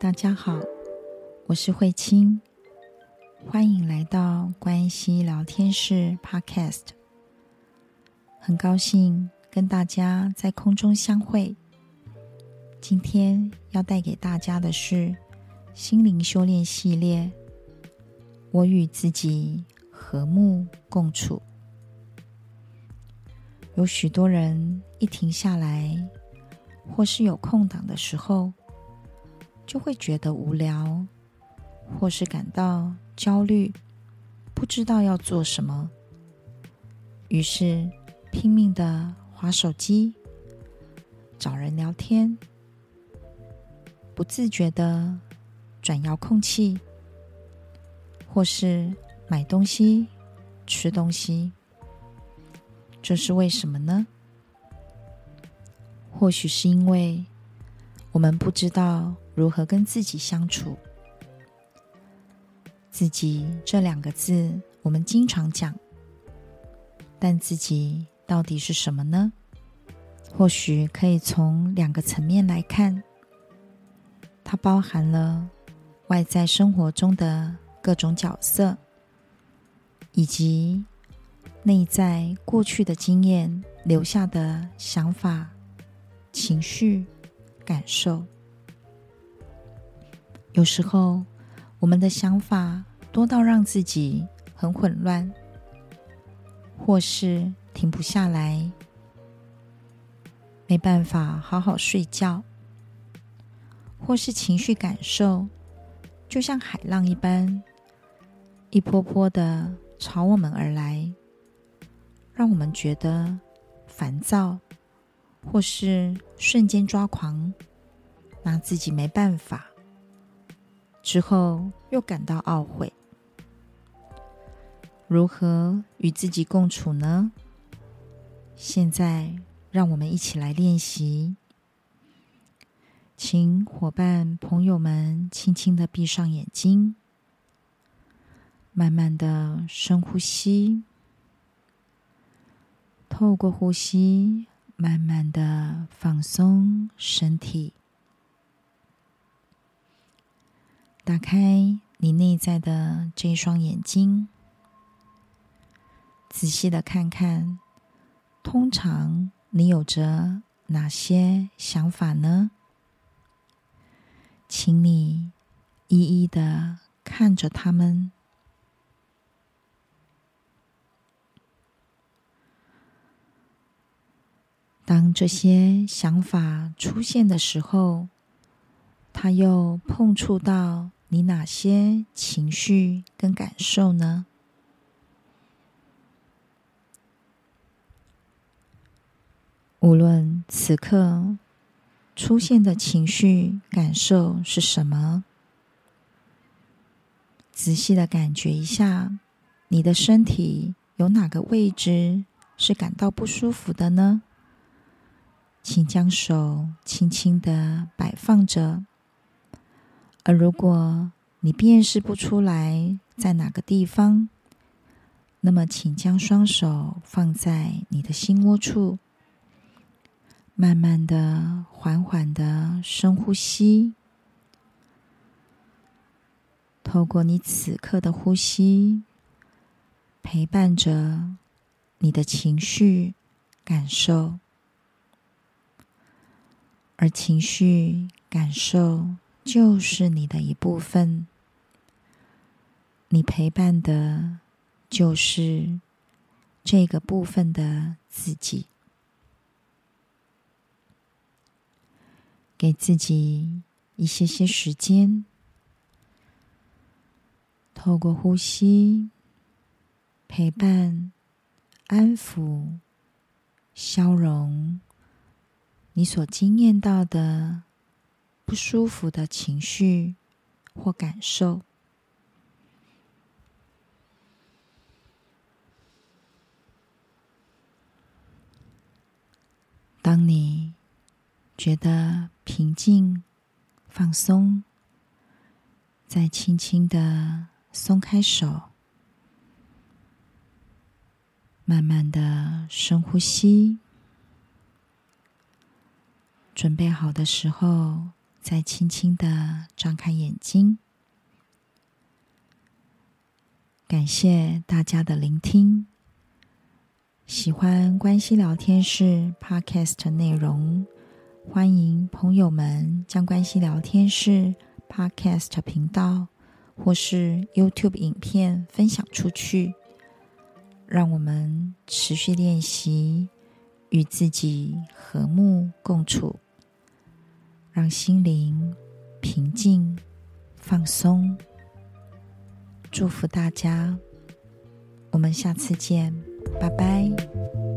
大家好，我是慧清，欢迎来到关系聊天室 Podcast。很高兴跟大家在空中相会。今天要带给大家的是心灵修炼系列，我与自己和睦共处。有许多人一停下来，或是有空档的时候，就会觉得无聊，或是感到焦虑，不知道要做什么，于是拼命的滑手机，找人聊天，不自觉的转遥控器，或是买东西、吃东西。这是为什么呢？或许是因为我们不知道。如何跟自己相处？自己这两个字，我们经常讲，但自己到底是什么呢？或许可以从两个层面来看，它包含了外在生活中的各种角色，以及内在过去的经验留下的想法、情绪、感受。有时候，我们的想法多到让自己很混乱，或是停不下来，没办法好好睡觉，或是情绪感受就像海浪一般，一波波的朝我们而来，让我们觉得烦躁，或是瞬间抓狂，拿自己没办法。之后又感到懊悔，如何与自己共处呢？现在让我们一起来练习，请伙伴朋友们轻轻的闭上眼睛，慢慢的深呼吸，透过呼吸，慢慢的放松身体。打开你内在的这双眼睛，仔细的看看，通常你有着哪些想法呢？请你一一的看着他们。当这些想法出现的时候，它又碰触到。你哪些情绪跟感受呢？无论此刻出现的情绪感受是什么，仔细的感觉一下，你的身体有哪个位置是感到不舒服的呢？请将手轻轻的摆放着。而如果你辨识不出来在哪个地方，那么请将双手放在你的心窝处，慢慢的、缓缓的深呼吸，透过你此刻的呼吸，陪伴着你的情绪感受，而情绪感受。就是你的一部分，你陪伴的，就是这个部分的自己。给自己一些些时间，透过呼吸，陪伴、安抚、消融你所经验到的。不舒服的情绪或感受。当你觉得平静、放松，再轻轻的松开手，慢慢的深呼吸，准备好的时候。再轻轻的张开眼睛。感谢大家的聆听。喜欢关系聊天室 Podcast 内容，欢迎朋友们将关系聊天室 Podcast 频道或是 YouTube 影片分享出去，让我们持续练习与自己和睦共处，让心灵平静放松。祝福大家！我们下次见。拜拜。